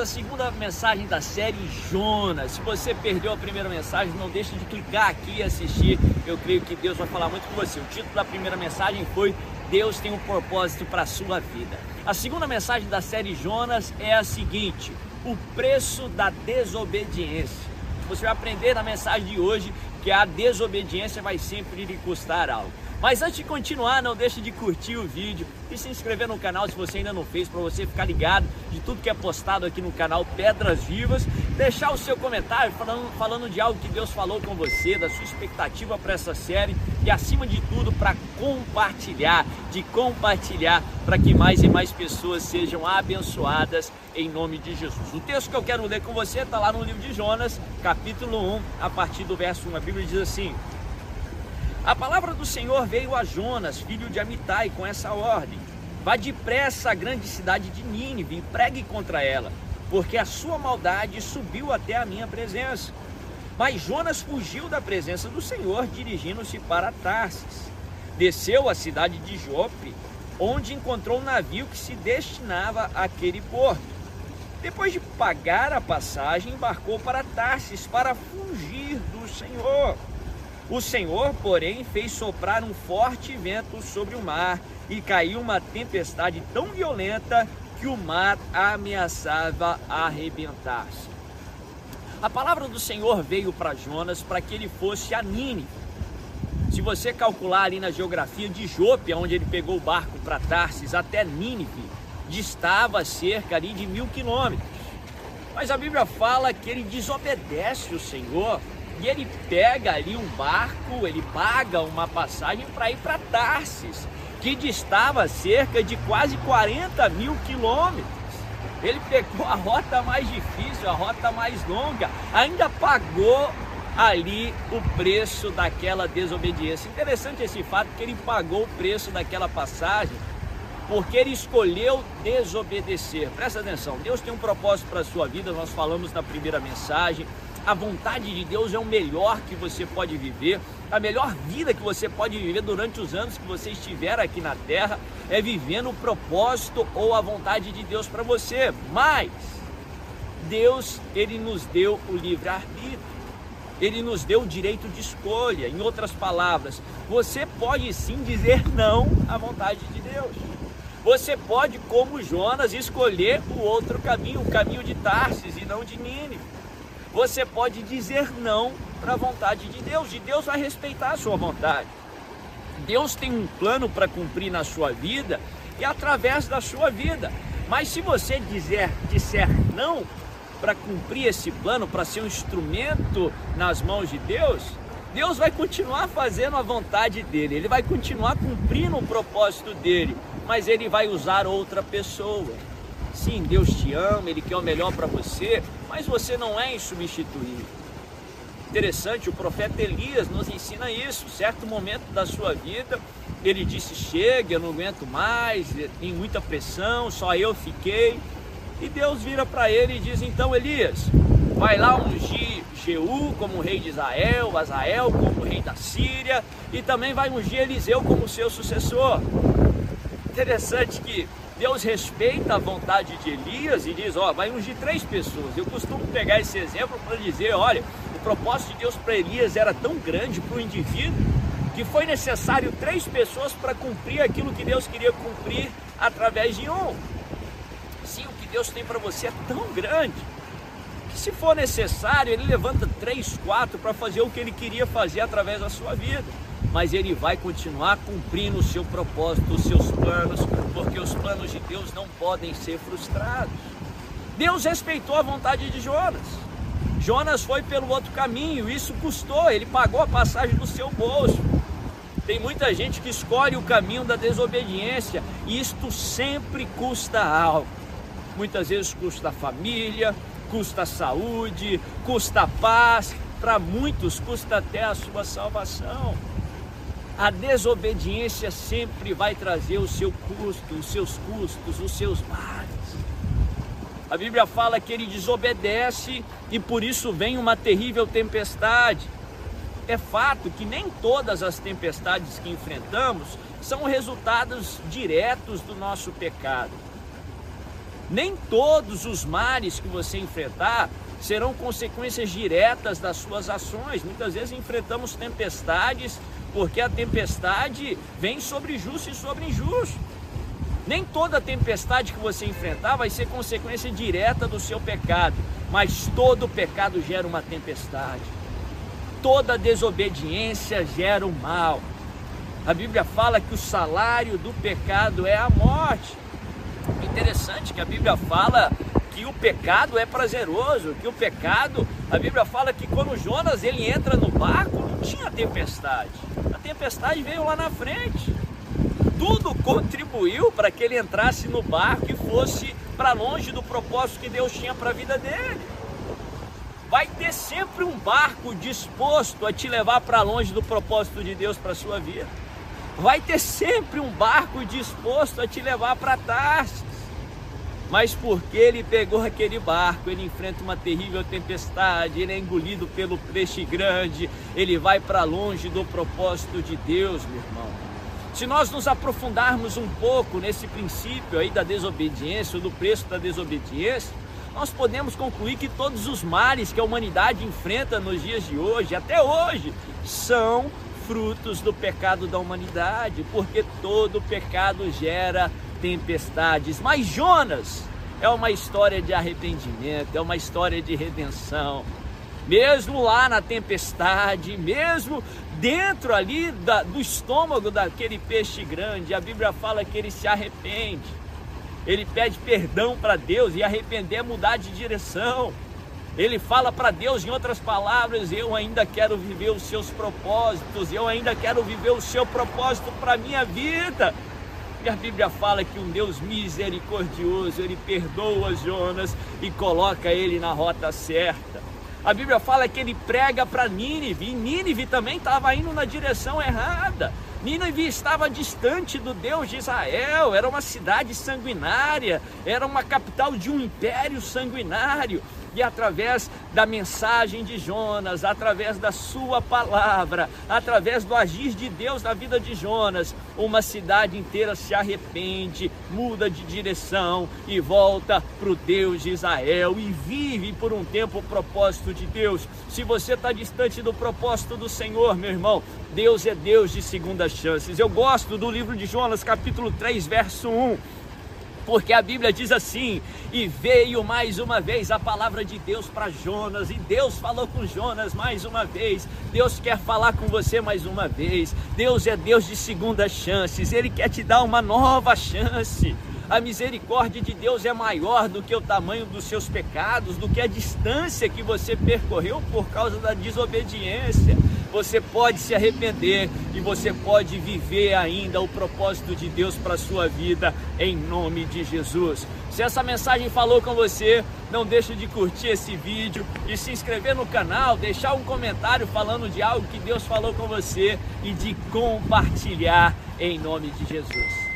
à segunda mensagem da série Jonas. Se você perdeu a primeira mensagem, não deixe de clicar aqui e assistir. Eu creio que Deus vai falar muito com você. O título da primeira mensagem foi Deus tem um propósito para a sua vida. A segunda mensagem da série Jonas é a seguinte: o preço da desobediência. Você vai aprender na mensagem de hoje que a desobediência vai sempre lhe custar algo. Mas antes de continuar, não deixe de curtir o vídeo e se inscrever no canal se você ainda não fez, para você ficar ligado de tudo que é postado aqui no canal Pedras Vivas. Deixar o seu comentário falando, falando de algo que Deus falou com você, da sua expectativa para essa série e acima de tudo para compartilhar, de compartilhar para que mais e mais pessoas sejam abençoadas em nome de Jesus. O texto que eu quero ler com você está lá no livro de Jonas, capítulo 1, a partir do verso 1. A Bíblia diz assim: a palavra do Senhor veio a Jonas, filho de Amitai, com essa ordem: Vá depressa à grande cidade de Nínive e pregue contra ela, porque a sua maldade subiu até a minha presença. Mas Jonas fugiu da presença do Senhor, dirigindo-se para Tarsis. Desceu à cidade de Jope, onde encontrou um navio que se destinava àquele porto. Depois de pagar a passagem, embarcou para Tarsis para fugir do Senhor. O Senhor, porém, fez soprar um forte vento sobre o mar e caiu uma tempestade tão violenta que o mar ameaçava arrebentar-se. A palavra do Senhor veio para Jonas para que ele fosse a Nínive. Se você calcular ali na geografia de Jope, onde ele pegou o barco para Tarsis, até Nínive, distava cerca ali de mil quilômetros. Mas a Bíblia fala que ele desobedece o Senhor e ele pega ali um barco, ele paga uma passagem para ir para Tarsis, que distava cerca de quase 40 mil quilômetros. Ele pegou a rota mais difícil, a rota mais longa, ainda pagou ali o preço daquela desobediência. Interessante esse fato que ele pagou o preço daquela passagem, porque ele escolheu desobedecer. Presta atenção, Deus tem um propósito para a sua vida, nós falamos na primeira mensagem a vontade de Deus é o melhor que você pode viver, a melhor vida que você pode viver durante os anos que você estiver aqui na terra é vivendo o propósito ou a vontade de Deus para você. Mas Deus, ele nos deu o livre arbítrio. Ele nos deu o direito de escolha. Em outras palavras, você pode sim dizer não à vontade de Deus. Você pode, como Jonas, escolher o outro caminho, o caminho de Tarsis e não de Nínive você pode dizer não para a vontade de Deus e Deus vai respeitar a sua vontade. Deus tem um plano para cumprir na sua vida e através da sua vida. Mas se você dizer, disser não para cumprir esse plano, para ser um instrumento nas mãos de Deus, Deus vai continuar fazendo a vontade dele, ele vai continuar cumprindo o propósito dele, mas ele vai usar outra pessoa. Sim, Deus te ama, Ele quer o melhor para você, mas você não é insubstituível. Interessante, o profeta Elias nos ensina isso. Certo momento da sua vida, ele disse: Chega, eu não aguento mais, tem muita pressão, só eu fiquei. E Deus vira para ele e diz: Então, Elias, vai lá ungir Jeú como rei de Israel, Azael como rei da Síria, e também vai ungir Eliseu como seu sucessor. Interessante que Deus respeita a vontade de Elias e diz: Ó, vai ungir três pessoas. Eu costumo pegar esse exemplo para dizer: olha, o propósito de Deus para Elias era tão grande para o indivíduo que foi necessário três pessoas para cumprir aquilo que Deus queria cumprir através de um. Sim, o que Deus tem para você é tão grande que, se for necessário, Ele levanta três, quatro para fazer o que Ele queria fazer através da sua vida mas ele vai continuar cumprindo o seu propósito, os seus planos, porque os planos de Deus não podem ser frustrados. Deus respeitou a vontade de Jonas. Jonas foi pelo outro caminho, isso custou, ele pagou a passagem do seu bolso. Tem muita gente que escolhe o caminho da desobediência e isto sempre custa algo. Muitas vezes custa a família, custa a saúde, custa a paz, para muitos custa até a sua salvação. A desobediência sempre vai trazer o seu custo, os seus custos, os seus males. A Bíblia fala que ele desobedece e por isso vem uma terrível tempestade. É fato que nem todas as tempestades que enfrentamos são resultados diretos do nosso pecado. Nem todos os mares que você enfrentar serão consequências diretas das suas ações. Muitas vezes enfrentamos tempestades porque a tempestade vem sobre justo e sobre injusto. Nem toda tempestade que você enfrentar vai ser consequência direta do seu pecado, mas todo pecado gera uma tempestade. Toda desobediência gera o um mal. A Bíblia fala que o salário do pecado é a morte. Interessante que a Bíblia fala que o pecado é prazeroso, que o pecado, a Bíblia fala que quando Jonas ele entra no barco, não tinha tempestade. A tempestade veio lá na frente. Tudo contribuiu para que ele entrasse no barco e fosse para longe do propósito que Deus tinha para a vida dele. Vai ter sempre um barco disposto a te levar para longe do propósito de Deus para a sua vida. Vai ter sempre um barco disposto a te levar para Tarsis mas porque ele pegou aquele barco, ele enfrenta uma terrível tempestade, ele é engolido pelo peixe grande, ele vai para longe do propósito de Deus, meu irmão. Se nós nos aprofundarmos um pouco nesse princípio aí da desobediência, do preço da desobediência, nós podemos concluir que todos os males que a humanidade enfrenta nos dias de hoje, até hoje, são frutos do pecado da humanidade, porque todo pecado gera tempestades. Mas Jonas é uma história de arrependimento, é uma história de redenção. Mesmo lá na tempestade, mesmo dentro ali da, do estômago daquele peixe grande, a Bíblia fala que ele se arrepende. Ele pede perdão para Deus e arrepender é mudar de direção. Ele fala para Deus, em outras palavras, eu ainda quero viver os seus propósitos, eu ainda quero viver o seu propósito para minha vida. E a Bíblia fala que um Deus misericordioso, ele perdoa Jonas e coloca ele na rota certa. A Bíblia fala que ele prega para Nínive, e Nínive também estava indo na direção errada. Nínive estava distante do Deus de Israel, era uma cidade sanguinária, era uma capital de um império sanguinário e através da mensagem de Jonas, através da sua palavra, através do agir de Deus na vida de Jonas, uma cidade inteira se arrepende, muda de direção e volta para o Deus de Israel e vive por um tempo o propósito de Deus. Se você está distante do propósito do Senhor, meu irmão, Deus é Deus de segundas chances. Eu gosto do livro de Jonas, capítulo 3, verso 1 porque a Bíblia diz assim: e veio mais uma vez a palavra de Deus para Jonas, e Deus falou com Jonas mais uma vez. Deus quer falar com você mais uma vez. Deus é Deus de segundas chances, Ele quer te dar uma nova chance. A misericórdia de Deus é maior do que o tamanho dos seus pecados, do que a distância que você percorreu por causa da desobediência você pode se arrepender e você pode viver ainda o propósito de Deus para a sua vida em nome de Jesus. Se essa mensagem falou com você, não deixe de curtir esse vídeo e se inscrever no canal, deixar um comentário falando de algo que Deus falou com você e de compartilhar em nome de Jesus.